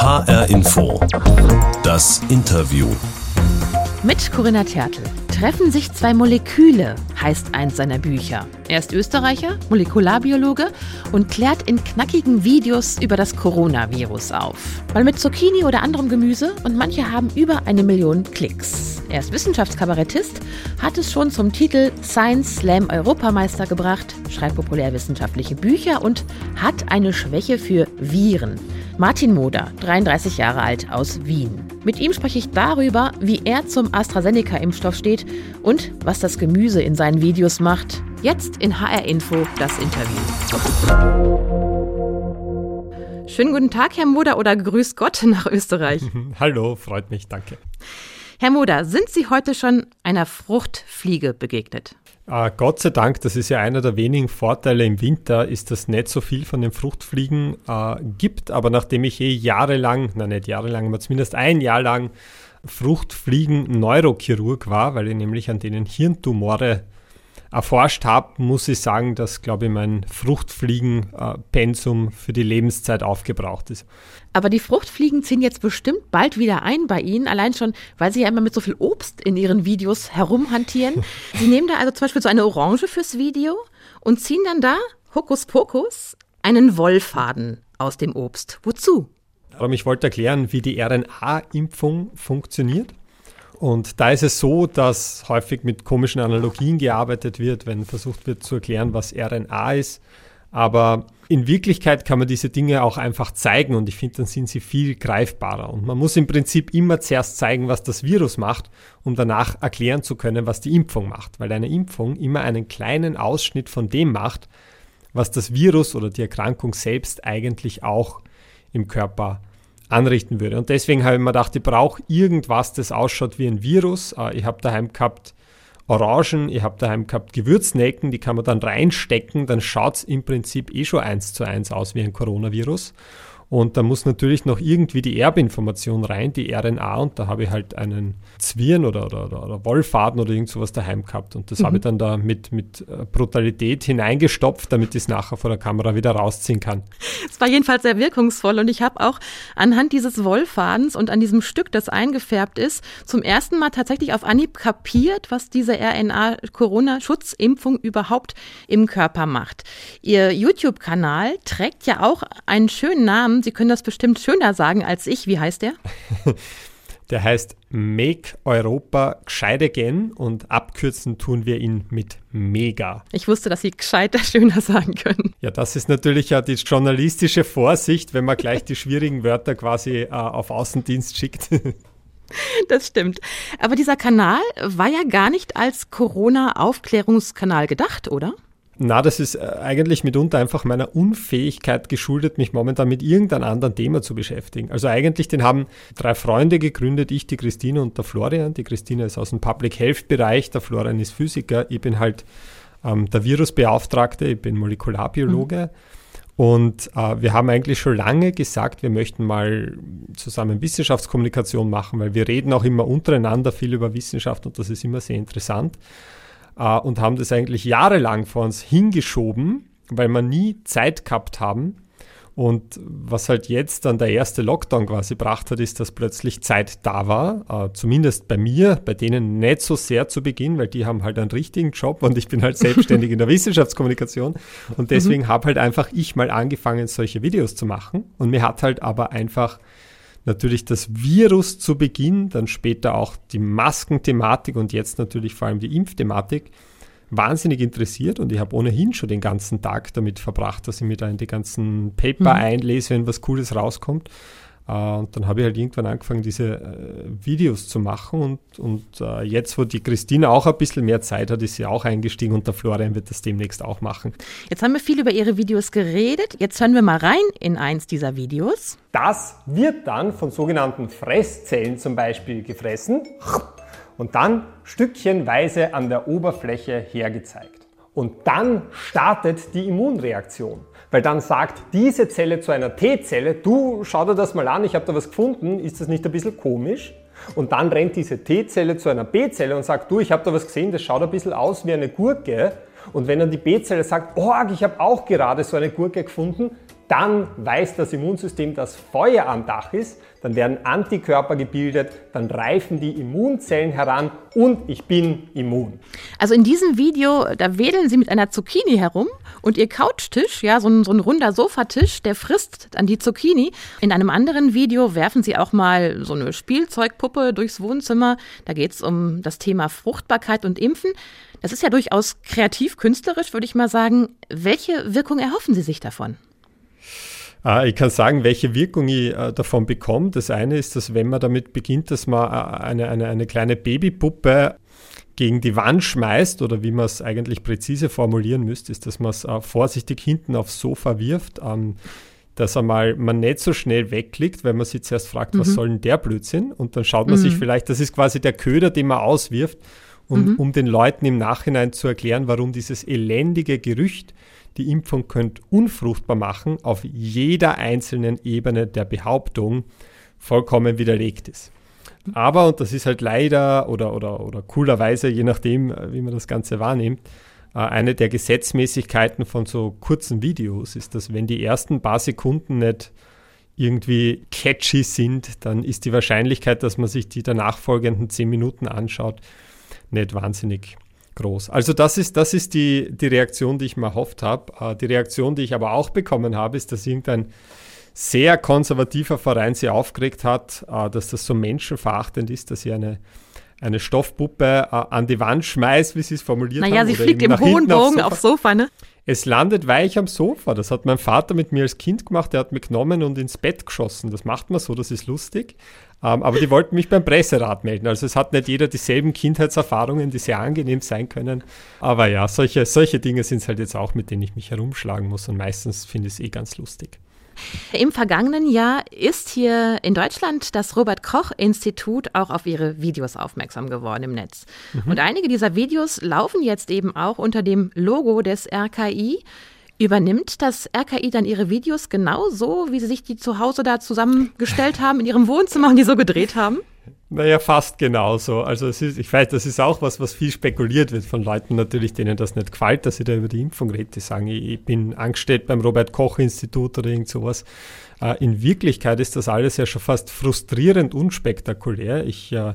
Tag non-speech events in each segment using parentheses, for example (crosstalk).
HR Info. Das Interview. Mit Corinna Tertel. Treffen sich zwei Moleküle, heißt eins seiner Bücher. Er ist Österreicher, Molekularbiologe und klärt in knackigen Videos über das Coronavirus auf. Mal mit Zucchini oder anderem Gemüse und manche haben über eine Million Klicks. Er ist Wissenschaftskabarettist, hat es schon zum Titel Science Slam Europameister gebracht, schreibt populärwissenschaftliche Bücher und hat eine Schwäche für Viren. Martin Moder, 33 Jahre alt, aus Wien. Mit ihm spreche ich darüber, wie er zum AstraZeneca-Impfstoff steht und was das Gemüse in seinen Videos macht. Jetzt in HR Info das Interview. Schönen guten Tag, Herr Moder, oder Grüß Gott (laughs) nach Österreich. Hallo, freut mich, danke. Herr Moder, sind Sie heute schon einer Fruchtfliege begegnet? Äh, Gott sei Dank, das ist ja einer der wenigen Vorteile im Winter, ist, dass nicht so viel von den Fruchtfliegen äh, gibt. Aber nachdem ich eh jahrelang, na nicht jahrelang, aber zumindest ein Jahr lang Fruchtfliegen-Neurochirurg war, weil ich nämlich an denen Hirntumore erforscht habe, muss ich sagen, dass, glaube ich, mein Fruchtfliegen-Pensum für die Lebenszeit aufgebraucht ist. Aber die Fruchtfliegen ziehen jetzt bestimmt bald wieder ein bei Ihnen, allein schon, weil Sie ja immer mit so viel Obst in Ihren Videos herumhantieren. (laughs) Sie nehmen da also zum Beispiel so eine Orange fürs Video und ziehen dann da, Hokuspokus, einen Wollfaden aus dem Obst. Wozu? Aber ich wollte erklären, wie die RNA-Impfung funktioniert. Und da ist es so, dass häufig mit komischen Analogien gearbeitet wird, wenn versucht wird zu erklären, was RNA ist. Aber in Wirklichkeit kann man diese Dinge auch einfach zeigen und ich finde, dann sind sie viel greifbarer. Und man muss im Prinzip immer zuerst zeigen, was das Virus macht, um danach erklären zu können, was die Impfung macht. Weil eine Impfung immer einen kleinen Ausschnitt von dem macht, was das Virus oder die Erkrankung selbst eigentlich auch im Körper anrichten würde. Und deswegen habe ich mir gedacht, ich brauche irgendwas, das ausschaut wie ein Virus. Äh, ich habe daheim gehabt Orangen, ich habe daheim gehabt Gewürznelken, die kann man dann reinstecken, dann schaut es im Prinzip eh schon eins zu eins aus wie ein Coronavirus. Und da muss natürlich noch irgendwie die Erbinformation rein, die RNA. Und da habe ich halt einen Zwirn oder, oder, oder, oder Wollfaden oder irgend sowas daheim gehabt. Und das mhm. habe ich dann da mit, mit äh, Brutalität hineingestopft, damit ich es nachher vor der Kamera wieder rausziehen kann. Es war jedenfalls sehr wirkungsvoll. Und ich habe auch anhand dieses Wollfadens und an diesem Stück, das eingefärbt ist, zum ersten Mal tatsächlich auf Anhieb kapiert, was diese RNA-Corona-Schutzimpfung überhaupt im Körper macht. Ihr YouTube-Kanal trägt ja auch einen schönen Namen Sie können das bestimmt schöner sagen als ich. Wie heißt der? (laughs) Der heißt Make Europa gescheit again und abkürzen tun wir ihn mit Mega. Ich wusste, dass Sie gescheiter (laughs) schöner sagen können. Ja, das ist natürlich ja die journalistische Vorsicht, wenn man gleich die schwierigen Wörter quasi äh, auf Außendienst schickt. (laughs) Das stimmt. Aber dieser Kanal war ja gar nicht als Corona-Aufklärungskanal gedacht, oder? Na, das ist äh, eigentlich mitunter einfach meiner Unfähigkeit geschuldet, mich momentan mit irgendeinem anderen Thema zu beschäftigen. Also eigentlich, den haben drei Freunde gegründet, ich, die Christine und der Florian. Die Christine ist aus dem Public Health Bereich, der Florian ist Physiker, ich bin halt ähm, der Virusbeauftragte, ich bin Molekularbiologe. Mhm. Und äh, wir haben eigentlich schon lange gesagt, wir möchten mal zusammen Wissenschaftskommunikation machen, weil wir reden auch immer untereinander viel über Wissenschaft und das ist immer sehr interessant äh, und haben das eigentlich jahrelang vor uns hingeschoben, weil wir nie Zeit gehabt haben. Und was halt jetzt dann der erste Lockdown quasi gebracht hat, ist, dass plötzlich Zeit da war. Äh, zumindest bei mir, bei denen nicht so sehr zu Beginn, weil die haben halt einen richtigen Job und ich bin halt (laughs) selbstständig in der Wissenschaftskommunikation. Und deswegen mhm. habe halt einfach ich mal angefangen, solche Videos zu machen. Und mir hat halt aber einfach natürlich das Virus zu Beginn, dann später auch die Maskenthematik und jetzt natürlich vor allem die Impfthematik wahnsinnig interessiert und ich habe ohnehin schon den ganzen Tag damit verbracht, dass ich mir da in die ganzen Paper mhm. einlese, wenn was Cooles rauskommt. Äh, und dann habe ich halt irgendwann angefangen, diese äh, Videos zu machen. Und, und äh, jetzt, wo die Christine auch ein bisschen mehr Zeit hat, ist sie auch eingestiegen und der Florian wird das demnächst auch machen. Jetzt haben wir viel über Ihre Videos geredet. Jetzt hören wir mal rein in eins dieser Videos. Das wird dann von sogenannten Fresszellen zum Beispiel gefressen und dann stückchenweise an der Oberfläche hergezeigt. Und dann startet die Immunreaktion. Weil dann sagt diese Zelle zu einer T-Zelle, du schau dir das mal an, ich habe da was gefunden, ist das nicht ein bisschen komisch? Und dann rennt diese T-Zelle zu einer B-Zelle und sagt, du, ich habe da was gesehen, das schaut ein bisschen aus wie eine Gurke. Und wenn dann die B-Zelle sagt, oh, ich habe auch gerade so eine Gurke gefunden, dann weiß das Immunsystem, dass Feuer am Dach ist, dann werden Antikörper gebildet, dann reifen die Immunzellen heran und ich bin immun. Also in diesem Video, da wedeln Sie mit einer Zucchini herum und Ihr Couchtisch, ja, so ein, so ein runder Sofatisch, der frisst dann die Zucchini. In einem anderen Video werfen Sie auch mal so eine Spielzeugpuppe durchs Wohnzimmer. Da geht es um das Thema Fruchtbarkeit und Impfen. Das ist ja durchaus kreativ, künstlerisch, würde ich mal sagen. Welche Wirkung erhoffen Sie sich davon? Ah, ich kann sagen, welche Wirkung ich äh, davon bekomme. Das eine ist, dass wenn man damit beginnt, dass man äh, eine, eine, eine kleine Babypuppe gegen die Wand schmeißt oder wie man es eigentlich präzise formulieren müsste, ist, dass man es äh, vorsichtig hinten aufs Sofa wirft, dass einmal man nicht so schnell wegklickt, weil man sich zuerst fragt, mhm. was soll denn der Blödsinn? Und dann schaut man mhm. sich vielleicht, das ist quasi der Köder, den man auswirft, und mhm. um den Leuten im Nachhinein zu erklären, warum dieses elendige Gerücht, die Impfung könnte unfruchtbar machen, auf jeder einzelnen Ebene der Behauptung vollkommen widerlegt ist. Aber, und das ist halt leider oder, oder, oder coolerweise, je nachdem, äh, wie man das Ganze wahrnimmt, äh, eine der Gesetzmäßigkeiten von so kurzen Videos ist, dass wenn die ersten paar Sekunden nicht irgendwie catchy sind, dann ist die Wahrscheinlichkeit, dass man sich die danach folgenden zehn Minuten anschaut, nicht wahnsinnig groß. Also das ist, das ist die, die Reaktion, die ich mir erhofft habe. Äh, die Reaktion, die ich aber auch bekommen habe, ist, dass irgendein sehr konservativer Verein sie aufgeregt hat, äh, dass das so menschenverachtend ist, dass sie eine, eine Stoffpuppe äh, an die Wand schmeißt, wie sie es formuliert naja, haben. Naja, sie fliegt im hohen Bogen aufs Sofa. aufs Sofa, ne? Es landet weich am Sofa. Das hat mein Vater mit mir als Kind gemacht. Der hat mich genommen und ins Bett geschossen. Das macht man so, das ist lustig. Ähm, aber die wollten mich beim Presserat melden. Also es hat nicht jeder dieselben Kindheitserfahrungen, die sehr angenehm sein können. Aber ja, solche, solche Dinge sind es halt jetzt auch, mit denen ich mich herumschlagen muss. Und meistens finde ich es eh ganz lustig. Im vergangenen Jahr ist hier in Deutschland das Robert Koch Institut auch auf ihre Videos aufmerksam geworden im Netz. Mhm. Und einige dieser Videos laufen jetzt eben auch unter dem Logo des RKI. Übernimmt das RKI dann ihre Videos genauso, wie sie sich die zu Hause da zusammengestellt haben, in ihrem Wohnzimmer und die so gedreht haben? Naja, fast genauso. Also es ist, ich weiß, das ist auch was, was viel spekuliert wird von Leuten natürlich, denen das nicht gefällt, dass ich da über die Impfung rede. Die sagen, ich, bin angestellt beim Robert-Koch-Institut oder irgend sowas. Äh, in Wirklichkeit ist das alles ja schon fast frustrierend unspektakulär. Ich, äh,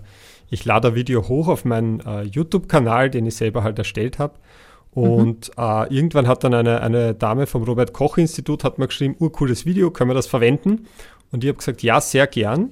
ich lade ein Video hoch auf meinen äh, YouTube-Kanal, den ich selber halt erstellt habe. Und mhm. äh, irgendwann hat dann eine, eine Dame vom Robert-Koch-Institut hat mir geschrieben, urcooles Video, können wir das verwenden? Und ich habe gesagt, ja, sehr gern.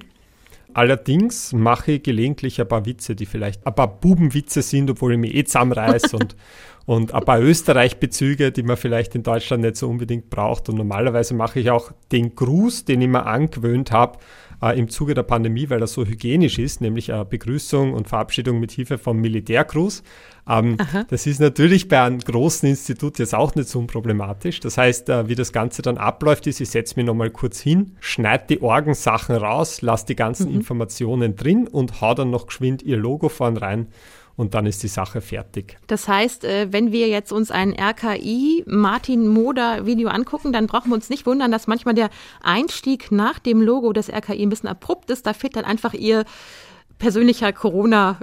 Allerdings mache ich gelegentlich ein paar Witze, die vielleicht ein paar Bubenwitze sind, obwohl ich mich eh zusammenreiße (laughs) und, und ein paar Österreich-Bezüge, die man vielleicht in Deutschland nicht so unbedingt braucht. Und normalerweise mache ich auch den Gruß, den ich mir angewöhnt habe, äh, im Zuge der Pandemie, weil er so hygienisch ist, nämlich eine Begrüßung und Verabschiedung mit Hilfe vom Militärgruß. Ähm, das ist natürlich bei einem großen Institut jetzt auch nicht so unproblematisch. Das heißt, äh, wie das Ganze dann abläuft, ist, ich setze mich nochmal kurz hin, schneide die Orgensachen raus, lasse die ganzen mhm. Informationen drin und hau dann noch geschwind ihr Logo vorn rein und dann ist die Sache fertig. Das heißt, äh, wenn wir jetzt uns ein RKI Martin Moder Video angucken, dann brauchen wir uns nicht wundern, dass manchmal der Einstieg nach dem Logo des RKI ein bisschen abrupt ist. Da fehlt dann einfach ihr persönlicher Corona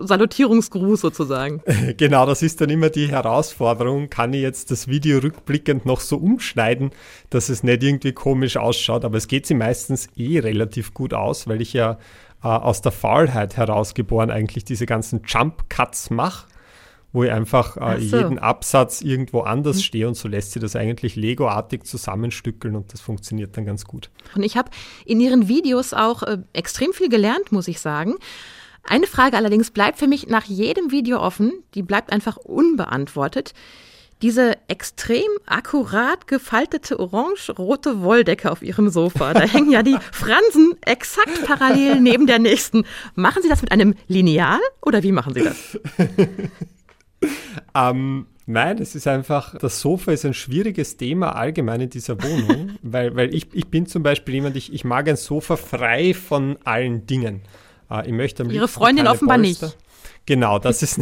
Salutierungsgruß sozusagen. (laughs) Genau, das ist dann immer die Herausforderung. Kann ich jetzt das Video rückblickend noch so umschneiden, dass es nicht irgendwie komisch ausschaut? Aber es geht sie meistens eh relativ gut aus, weil ich ja äh, aus der Faulheit herausgeboren eigentlich diese ganzen Jump Cuts mache, wo ich einfach äh, so. jeden Absatz irgendwo anders mhm. stehe und so lässt sie das eigentlich Lego-artig zusammenstückeln und das funktioniert dann ganz gut. Und ich habe in ihren Videos auch äh, extrem viel gelernt, muss ich sagen. Eine Frage allerdings bleibt für mich nach jedem Video offen, die bleibt einfach unbeantwortet. Diese extrem akkurat gefaltete orange-rote Wolldecke auf Ihrem Sofa, da hängen ja die Fransen exakt parallel neben der nächsten. Machen Sie das mit einem Lineal oder wie machen Sie das? (laughs) ähm, nein, es ist einfach, das Sofa ist ein schwieriges Thema allgemein in dieser Wohnung, (laughs) weil, weil ich, ich bin zum Beispiel jemand, ich, ich mag ein Sofa frei von allen Dingen. Äh, ich möchte Ihre Freundin offenbar Polster. nicht. Genau, das ist,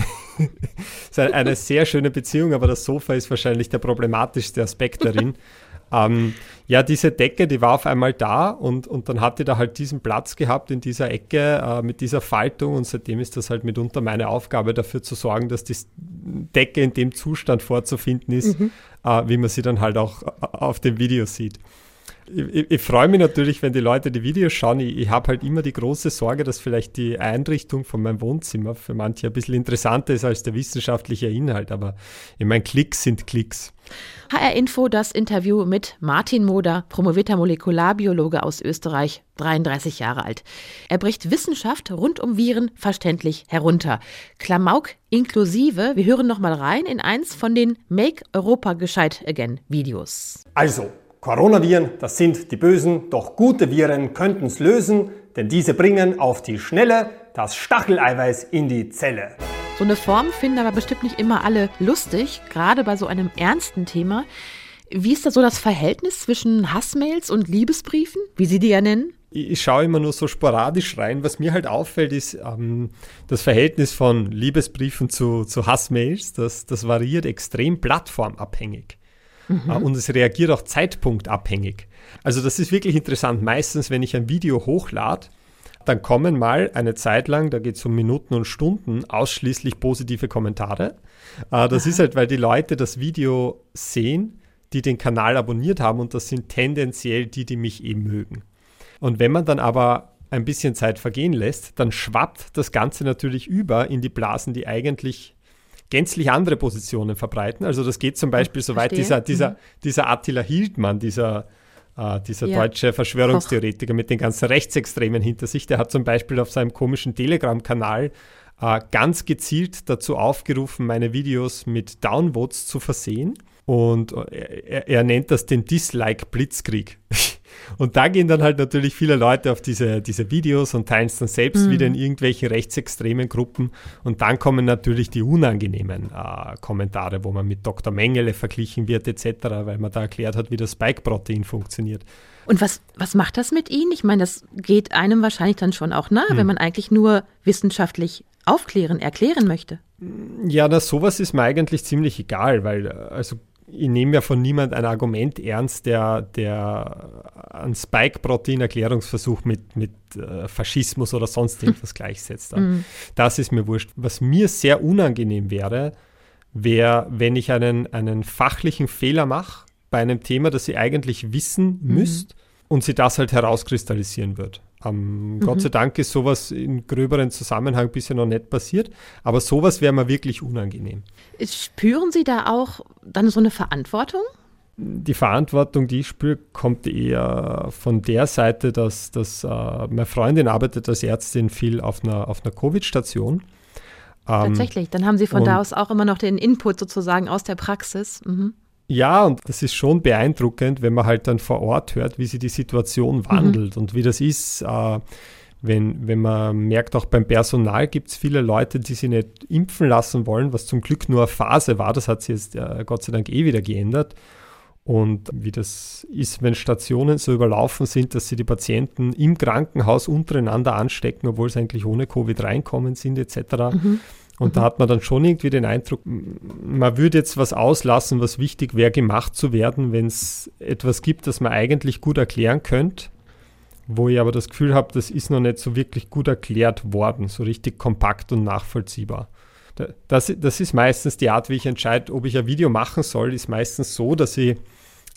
(laughs) eine sehr schöne Beziehung, aber das Sofa ist wahrscheinlich der problematischste Aspekt darin. (laughs) Ähm, ja, diese Decke, die war auf einmal da und, und dann hat die da halt diesen Platz gehabt in dieser Ecke äh, mit dieser Faltung und seitdem ist das halt mitunter meine Aufgabe, dafür zu sorgen, dass die Decke in dem Zustand vorzufinden ist, mhm. äh, wie man sie dann halt auch äh, auf dem Video sieht ich, ich freue mich natürlich, wenn die Leute die Videos schauen. Ich, ich habe halt immer die große Sorge, dass vielleicht die Einrichtung von meinem Wohnzimmer für manche ein bisschen interessanter ist als der wissenschaftliche Inhalt. Aber ich meine, Klicks sind Klicks. HR Info, das Interview mit Martin Moder, promovierter Molekularbiologe aus Österreich, 33 Jahre alt. Er bricht Wissenschaft rund um Viren verständlich herunter. Klamauk inklusive. Wir hören nochmal rein in eins von den Make Europa Gescheit Again Videos. Also, Coronaviren, das sind die Bösen, doch gute Viren könnten es lösen, denn diese bringen auf die Schnelle das Stacheleiweiß in die Zelle. So eine Form finden aber bestimmt nicht immer alle lustig, gerade bei so einem ernsten Thema. Wie ist da so das Verhältnis zwischen Hassmails und Liebesbriefen, wie Sie die ja nennen? ich schaue immer nur so sporadisch rein. Was mir halt auffällt, ist ähm, das Verhältnis von Liebesbriefen zu, zu Hassmails. Das, das variiert extrem plattformabhängig. Mhm. und es reagiert auch zeitpunktabhängig. Also das ist wirklich interessant. Meistens, wenn ich ein Video hochlade, dann kommen mal eine Zeit lang, da geht es um Minuten und Stunden, ausschließlich positive Kommentare. Äh, das Aha. ist halt, weil die Leute das Video sehen, die den Kanal abonniert haben und das sind tendenziell die, die mich eben mögen. Und wenn man dann aber ein bisschen Zeit vergehen lässt, dann schwappt das Ganze natürlich über in die Blasen, die eigentlich gänzlich andere Positionen verbreiten. Also das geht zum Beispiel so weit, dieser, dieser, mhm. dieser Attila Hildmann, dieser, äh, dieser ja. deutsche Verschwörungstheoretiker Koch. mit den ganzen Rechtsextremen hinter sich, der hat zum Beispiel auf seinem komischen Telegram-Kanal äh, ganz gezielt dazu aufgerufen, meine Videos mit Downvotes zu versehen. Und er, er nennt das den Dislike-Blitzkrieg. (laughs) Und da gehen dann halt natürlich viele Leute auf diese, diese Videos und teilen es dann selbst mhm. wieder in irgendwelchen rechtsextremen Gruppen. Und dann kommen natürlich die unangenehmen äh, Kommentare, wo man mit Dr. Mengele verglichen wird etc., weil man da erklärt hat, wie das Spike-Protein funktioniert. Und was, was macht das mit Ihnen? Ich meine, das geht einem wahrscheinlich dann schon auch nah, hm. wenn man eigentlich nur wissenschaftlich aufklären, erklären möchte. Ja, das sowas ist mir eigentlich ziemlich egal, weil also ich nehme ja von niemand ein Argument ernst, der, der einen Spike-Protein-Erklärungsversuch mit, mit äh, Faschismus oder sonst irgendwas (laughs) gleichsetzt. Mhm. Das ist mir wurscht. Was mir sehr unangenehm wäre, wäre, wenn ich einen, einen fachlichen Fehler mache bei einem Thema, das ihr eigentlich wissen mhm. müsst und sie das halt herauskristallisieren wird. Ähm, mhm. Gott sei Dank ist sowas in gröberen Zusammenhang bisher noch nicht passiert, aber sowas wäre mir wirklich unangenehm. Spüren Sie da auch dann so eine Verantwortung? Die Verantwortung, die ich spüre, kommt eher von der Seite, dass, dass äh, meine Freundin arbeitet als Ärztin viel auf einer, auf einer Covid-Station. Ähm, Tatsächlich, dann haben Sie von da aus auch immer noch den Input sozusagen aus der Praxis. Mhm. Ja, und das ist schon beeindruckend, wenn man halt dann vor Ort hört, wie sich die Situation mhm. wandelt mhm. und wie das ist. Äh, wenn, wenn man merkt, auch beim Personal gibt es viele Leute, die sich nicht impfen lassen wollen, was zum Glück nur eine Phase war. Das hat sich jetzt äh, Gott sei Dank eh wieder geändert. Und wie das ist, wenn Stationen so überlaufen sind, dass sie die Patienten im Krankenhaus untereinander anstecken, obwohl sie eigentlich ohne Covid reinkommen sind, etc. Mhm. Und mhm. da hat man dann schon irgendwie den Eindruck, man würde jetzt was auslassen, was wichtig wäre, gemacht zu werden, wenn es etwas gibt, das man eigentlich gut erklären könnte, wo ich aber das Gefühl habe, das ist noch nicht so wirklich gut erklärt worden, so richtig kompakt und nachvollziehbar. Das, das ist meistens die Art, wie ich entscheide, ob ich ein Video machen soll, ist meistens so, dass ich,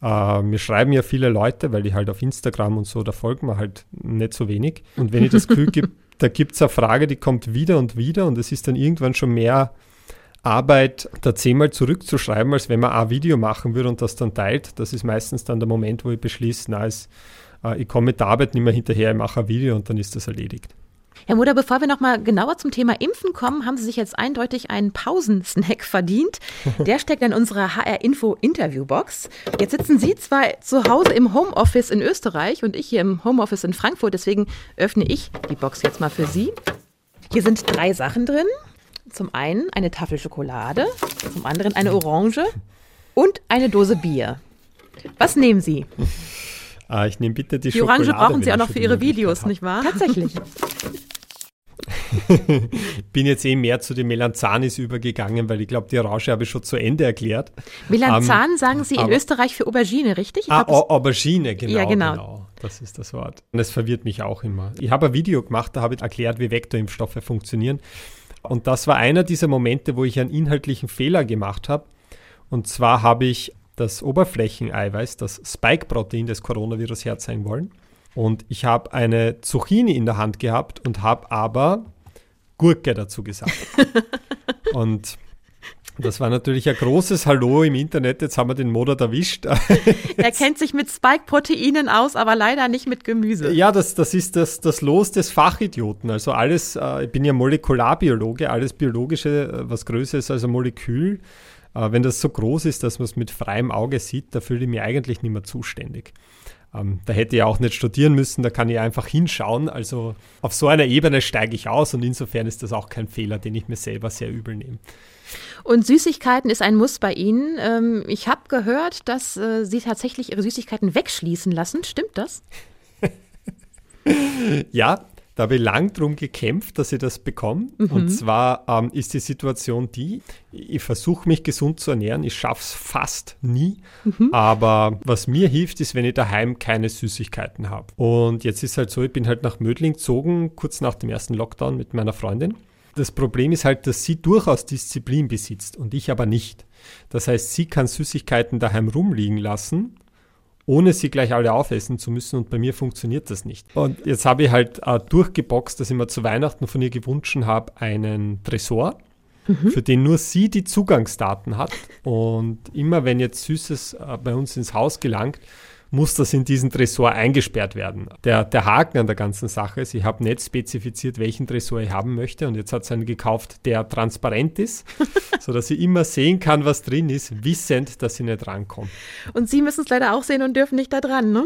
äh, mir schreiben ja viele Leute, weil die halt auf Instagram und so, da folgen mir halt nicht so wenig. Und wenn ich das Gefühl gebe, (laughs) da gibt es eine Frage, die kommt wieder und wieder und es ist dann irgendwann schon mehr Arbeit, da zehnmal zurückzuschreiben, als wenn man ein Video machen würde und das dann teilt. Das ist meistens dann der Moment, wo ich beschließe, na, es, äh, ich komme mit der Arbeit nicht mehr hinterher, ich mache ein Video und dann ist das erledigt. Herr Mutter, bevor wir nochmal genauer zum Thema Impfen kommen, haben Sie sich jetzt eindeutig einen Pausensnack verdient. Der steckt in unserer HR-Info-Interviewbox. Jetzt sitzen Sie zwar zu Hause im Homeoffice in Österreich und ich hier im Homeoffice in Frankfurt, deswegen öffne ich die Box jetzt mal für Sie. Hier sind drei Sachen drin. Zum einen eine Tafel Schokolade, zum anderen eine Orange und eine Dose Bier. Was nehmen Sie? Ah, ich nehme bitte die, die Schokolade. Die Orange brauchen Sie auch noch für Ihre Videos, nicht wahr? Tatsächlich. (laughs) (laughs) bin jetzt eh mehr zu den Melanzanis übergegangen, weil ich glaube, die Orange habe ich schon zu Ende erklärt. Melanzan um, ähm, sagen Sie in aber, Österreich für Aubergine, richtig? Ich ah, Aubergine, genau, ja, genau. genau. Das ist das Wort. Und es verwirrt mich auch immer. Ich habe ein Video gemacht, da habe ich erklärt, wie Vektorimpfstoffe funktionieren. Und das war einer dieser Momente, wo ich einen inhaltlichen Fehler gemacht habe. Und zwar habe ich das Oberflächeneiweiß, das Spike-Protein des Coronavirus herzeigen wollen. Und ich habe eine Zucchini in der Hand gehabt und habe aber Gurke dazu gesagt. (laughs) und das war natürlich ein großes Hallo im Internet. Jetzt haben wir den Monat erwischt. (laughs) er kennt sich mit Spike-Proteinen aus, aber leider nicht mit Gemüse. Ja, das, das ist das, das Los des Fachidioten. Also alles, äh, ich bin ja Molekularbiologe, alles Biologische, äh, was größer ist als ein Molekül. Äh, wenn das so groß ist, dass man es mit freiem Auge sieht, da fühle ich mich eigentlich nicht mehr zuständig. Ähm, da hätte ich auch nicht studieren müssen, da kann ich einfach hinschauen. Also auf so einer Ebene steige ich aus und insofern ist das auch kein Fehler, den ich mir selber sehr übel nehme. Und Süßigkeiten ist ein Muss bei Ihnen. Ähm, ich habe gehört, dass äh, Sie tatsächlich Ihre Süßigkeiten wegschließen lassen. Stimmt das? (laughs) ja, da habe ich lang darum gekämpft, dass ich das bekomme. Mhm. Und zwar ähm, ist die Situation die, ich versuche mich gesund zu ernähren, ich schaffe es fast nie. Mhm. Aber was mir hilft, ist, wenn ich daheim keine Süßigkeiten habe. Und jetzt ist halt so, ich bin halt nach Mödling gezogen, kurz nach dem ersten Lockdown mit meiner Freundin. Das Problem ist halt, dass sie durchaus Disziplin besitzt und ich aber nicht. Das heißt, sie kann Süßigkeiten daheim rumliegen lassen ohne sie gleich alle aufessen zu müssen. Und bei mir funktioniert das nicht. Und jetzt habe ich halt äh, durchgeboxt, dass ich mir zu Weihnachten von ihr gewünscht habe, einen Tresor. Mhm. für den nur sie die Zugangsdaten hat. Und immer wenn jetzt Süßes äh, bei uns ins Haus gelangt, muss das in diesen Tresor eingesperrt werden. Der, der Haken an der ganzen Sache ist, ich habe nicht spezifiziert, welchen Tresor ich haben möchte und jetzt hat es einen gekauft, der transparent ist, (laughs) sodass ich immer sehen kann, was drin ist, wissend, dass ich nicht rankomme. Und Sie müssen es leider auch sehen und dürfen nicht da dran, ne?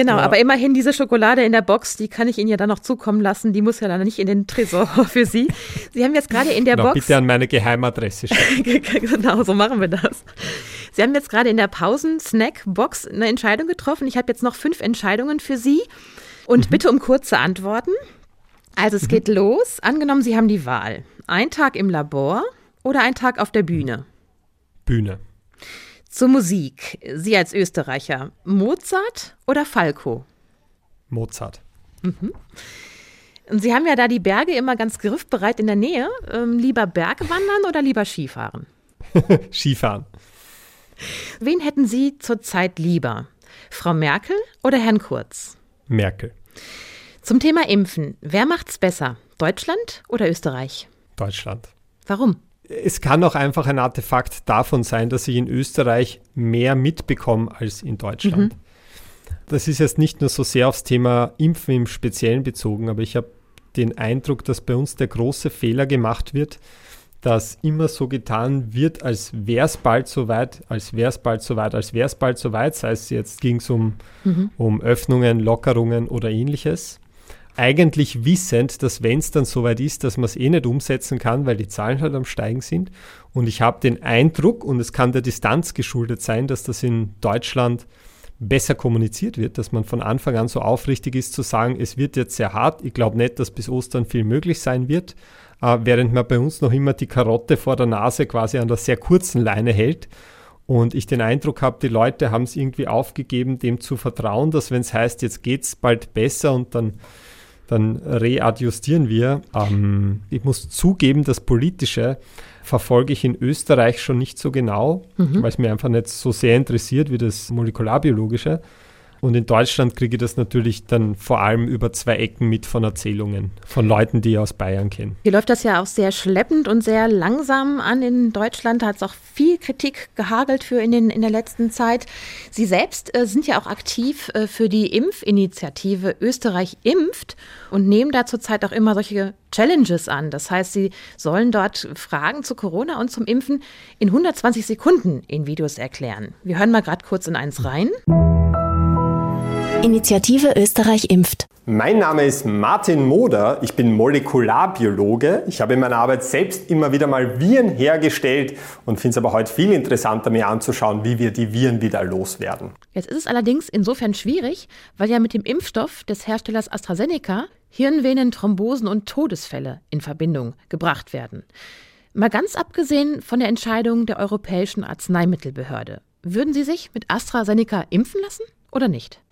Genau, ja. aber immerhin diese Schokolade in der Box, die kann ich Ihnen ja dann noch zukommen lassen. Die muss ja dann nicht in den Tresor (laughs) für Sie. Sie haben jetzt gerade in der genau, Box. Bitte an meine Geheimadresse schicken. (laughs) genau, so machen wir das. Sie haben jetzt gerade in der Pausen-Snack-Box eine Entscheidung getroffen. Ich habe jetzt noch fünf Entscheidungen für Sie. Und mhm. bitte um kurze Antworten. Also es mhm. geht los. Angenommen, Sie haben die Wahl. Ein Tag im Labor oder ein Tag auf der Bühne? Bühne. Zur Musik. Sie als Österreicher. Mozart oder Falco? Mozart. Mhm. Und Sie haben ja da die Berge immer ganz griffbereit in der Nähe. Ähm, lieber Bergwandern oder lieber Skifahren? (laughs) Skifahren. Wen hätten Sie zurzeit lieber? Frau Merkel oder Herrn Kurz? Merkel. Zum Thema Impfen. Wer macht's besser? Deutschland oder Österreich? Deutschland. Warum? Es kann auch einfach ein Artefakt davon sein, dass ich in Österreich mehr mitbekomme als in Deutschland. Mhm. Das ist jetzt nicht nur so sehr aufs Thema Impfen im Speziellen bezogen, aber ich habe den Eindruck, dass bei uns der große Fehler gemacht wird, dass immer so getan wird, als wäre es bald soweit, als wäre es bald soweit, als wäre es bald soweit, sei es jetzt ging es um, mhm. um Öffnungen, Lockerungen oder ähnliches eigentlich wissend, dass wenn es dann soweit ist, dass man es eh nicht umsetzen kann, weil die Zahlen halt am Steigen sind. Und ich habe den Eindruck, und es kann der Distanz geschuldet sein, dass das in Deutschland besser kommuniziert wird, dass man von Anfang an so aufrichtig ist zu sagen, es wird jetzt sehr hart. Ich glaube nicht, dass bis Ostern viel möglich sein wird, äh, während man bei uns noch immer die Karotte vor der Nase quasi an der sehr kurzen Leine hält. Und ich den Eindruck habe, die Leute haben es irgendwie aufgegeben, dem zu vertrauen, dass wenn es heißt, jetzt geht es bald besser und dann dann readjustieren wir. Ähm, ich muss zugeben, das Politische verfolge ich in Österreich schon nicht so genau, mhm. weil es mir einfach nicht so sehr interessiert wie das Molekularbiologische. Und in Deutschland kriege ich das natürlich dann vor allem über zwei Ecken mit von Erzählungen von Leuten, die ich aus Bayern kenne. Hier läuft das ja auch sehr schleppend und sehr langsam an. In Deutschland hat es auch viel Kritik gehagelt für in, den, in der letzten Zeit. Sie selbst äh, sind ja auch aktiv äh, für die Impfinitiative Österreich impft und nehmen da zurzeit auch immer solche Challenges an. Das heißt, sie sollen dort Fragen zu Corona und zum Impfen in 120 Sekunden in Videos erklären. Wir hören mal gerade kurz in eins rein. Initiative Österreich impft. Mein Name ist Martin Moder, ich bin Molekularbiologe. Ich habe in meiner Arbeit selbst immer wieder mal Viren hergestellt und finde es aber heute viel interessanter, mir anzuschauen, wie wir die Viren wieder loswerden. Jetzt ist es allerdings insofern schwierig, weil ja mit dem Impfstoff des Herstellers AstraZeneca Hirnvenen, Thrombosen und Todesfälle in Verbindung gebracht werden. Mal ganz abgesehen von der Entscheidung der Europäischen Arzneimittelbehörde. Würden Sie sich mit AstraZeneca impfen lassen oder nicht?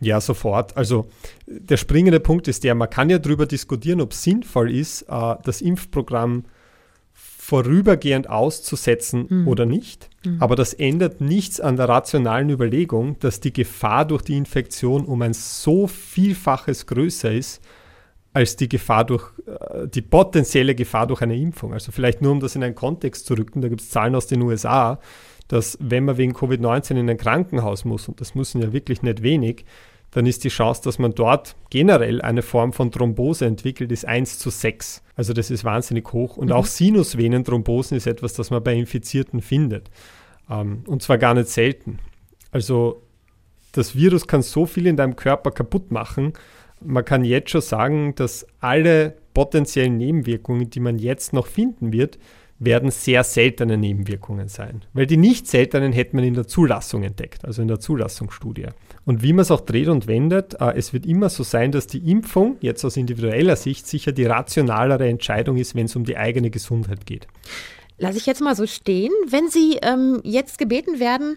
Ja, sofort. Also der springende Punkt ist der, man kann ja darüber diskutieren, ob es sinnvoll ist, äh, das Impfprogramm vorübergehend auszusetzen mhm. oder nicht. Mhm. Aber das ändert nichts an der rationalen Überlegung, dass die Gefahr durch die Infektion um ein so vielfaches größer ist, als die Gefahr durch, äh, die potenzielle Gefahr durch eine Impfung. Also vielleicht nur, um das in einen Kontext zu rücken, da gibt es Zahlen aus den USA, dass wenn man wegen Covid-19 in ein Krankenhaus muss, und das müssen ja wirklich nicht wenig, dann ist die Chance, dass man dort generell eine Form von Thrombose entwickelt, ist 1 zu 6. Also das ist wahnsinnig hoch. Und mhm. auch Sinusvenenthrombosen ist etwas, das man bei Infizierten findet. Ähm, und zwar gar nicht selten. Also das Virus kann so viel in deinem Körper kaputt machen. Man kann jetzt schon sagen, dass alle potenziellen Nebenwirkungen, die man jetzt noch finden wird, werden sehr seltene Nebenwirkungen sein. Weil die nicht seltenen hätte man in der Zulassung entdeckt, also in der Zulassungsstudie. Und wie man es auch dreht und wendet, äh, es wird immer so sein, dass die Impfung jetzt aus individueller Sicht sicher die rationalere Entscheidung ist, wenn es um die eigene Gesundheit geht. Lasse ich jetzt mal so stehen. Wenn Sie ähm, jetzt gebeten werden,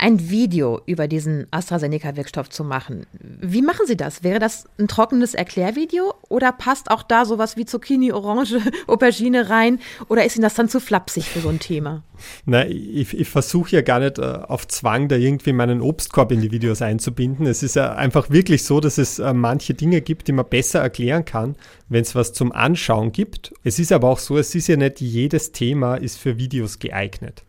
ein Video über diesen AstraZeneca-Wirkstoff zu machen. Wie machen Sie das? Wäre das ein trockenes Erklärvideo oder passt auch da sowas wie Zucchini, Orange, (laughs) Aubergine rein oder ist Ihnen das dann zu flapsig für so ein Thema? Na, ich, ich versuche ja gar nicht äh, auf Zwang da irgendwie meinen Obstkorb in die Videos einzubinden. Es ist ja einfach wirklich so, dass es äh, manche Dinge gibt, die man besser erklären kann, wenn es was zum Anschauen gibt. Es ist aber auch so, es ist ja nicht jedes Thema ist für Videos geeignet.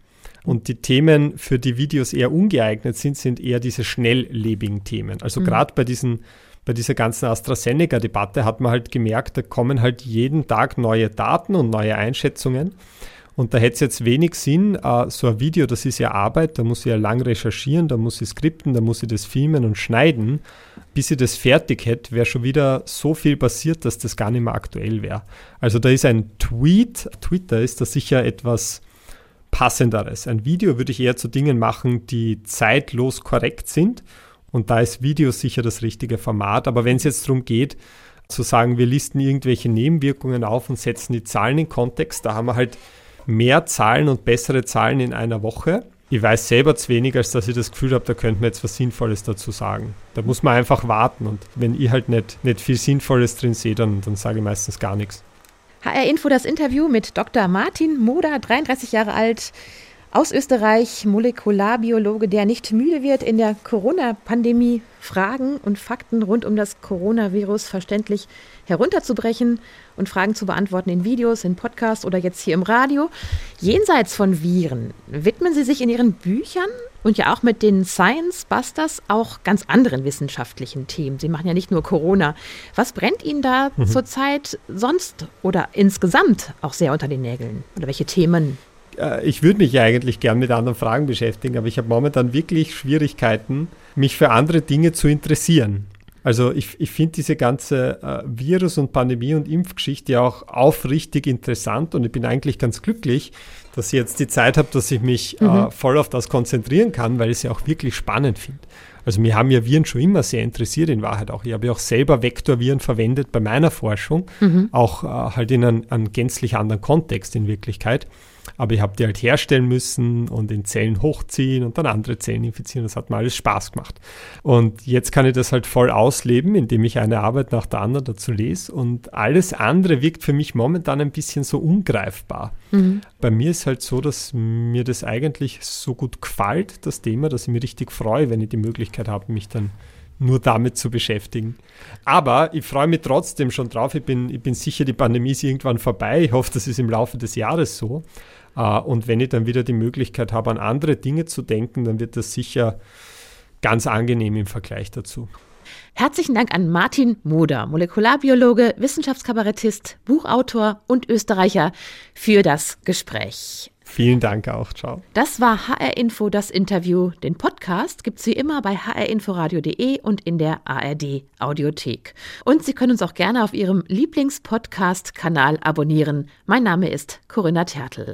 Und die Themen, für die Videos eher ungeeignet sind, sind eher diese schnelllebigen Themen. Also mhm. gerade bei diesen bei dieser ganzen AstraZeneca-Debatte hat man halt gemerkt, da kommen halt jeden Tag neue Daten und neue Einschätzungen. Und da hätte es jetzt wenig Sinn, uh, so ein Video, das ist ja Arbeit, da muss ich ja lang recherchieren, da muss ich skripten, da muss ich das filmen und schneiden. Bis ich das fertig hätte, wäre schon wieder so viel passiert, dass das gar nicht mehr aktuell wäre. Also da ist ein Tweet, Twitter ist da sicher etwas passenderes. Ein Video würde ich eher zu Dingen machen, die zeitlos korrekt sind. Und da ist Video sicher das richtige Format. Aber wenn es jetzt darum geht, zu sagen, wir listen irgendwelche Nebenwirkungen auf und setzen die Zahlen in Kontext, da haben wir halt mehr Zahlen und bessere Zahlen in einer Woche. Ich weiß selber zu wenig, als dass ich das Gefühl habe, da könnte man jetzt was Sinnvolles dazu sagen. Da muss man einfach warten. Und wenn ich halt nicht, nicht viel Sinnvolles drin sehe, dann, dann sage ich meistens gar nichts. HR Info das Interview mit Dr. Martin Moder, 33 Jahre alt, aus Österreich, Molekularbiologe, der nicht müde wird, in der Corona-Pandemie Fragen und Fakten rund um das Coronavirus verständlich herunterzubrechen und Fragen zu beantworten in Videos, in Podcasts oder jetzt hier im Radio. Jenseits von Viren widmen Sie sich in Ihren Büchern und ja auch mit den Science Busters auch ganz anderen wissenschaftlichen Themen. Sie machen ja nicht nur Corona. Was brennt Ihnen da mhm. zurzeit sonst oder insgesamt auch sehr unter den Nägeln? Oder welche Themen? Äh, ich würde mich ja eigentlich gern mit anderen Fragen beschäftigen, aber ich habe momentan wirklich Schwierigkeiten, mich für andere Dinge zu interessieren. Also ich, ich finde diese ganze äh, Virus- und Pandemie- und Impfgeschichte auch aufrichtig interessant und ich bin eigentlich ganz glücklich, dass ich jetzt die Zeit habe, dass ich mich äh, mhm. äh, voll auf das konzentrieren kann, weil ich es ja auch wirklich spannend finde. Also mir haben ja Viren schon immer sehr interessiert in Wahrheit auch. Ich habe ja auch selber Vektorviren verwendet bei meiner Forschung, mhm. auch äh, halt in einem, einem gänzlich anderen Kontext in Wirklichkeit. Aber ich habe die halt herstellen müssen und in Zellen hochziehen und dann andere Zellen infizieren. Das hat mir alles Spaß gemacht. Und jetzt kann ich das halt voll ausleben, indem ich eine Arbeit nach der anderen dazu lese. Und alles andere wirkt für mich momentan ein bisschen so ungreifbar. Mhm. Bei mir ist halt so, dass mir das eigentlich so gut gefällt, das Thema, dass ich mich richtig freue, wenn ich die Möglichkeit habe, mich dann nur damit zu beschäftigen. Aber ich freue mich trotzdem schon drauf. Ich bin, ich bin sicher, die Pandemie ist irgendwann vorbei. Ich hoffe, das ist im Laufe des Jahres so. Äh, und wenn ich dann wieder die Möglichkeit habe, an andere Dinge zu denken, dann wird das sicher ganz angenehm im Vergleich dazu. Herzlichen Dank an Martin Moder, Molekularbiologe, Wissenschaftskabarettist, Buchautor und Österreicher, für das Gespräch. Vielen Dank auch. Ciao. Das war HR Info, das Interview. Den Podcast gibt es wie immer bei hrinforadio.de und in der ARD Audiothek. Und Sie können uns auch gerne auf Ihrem Lieblingspodcast-Kanal abonnieren. Mein Name ist Corinna Tertel.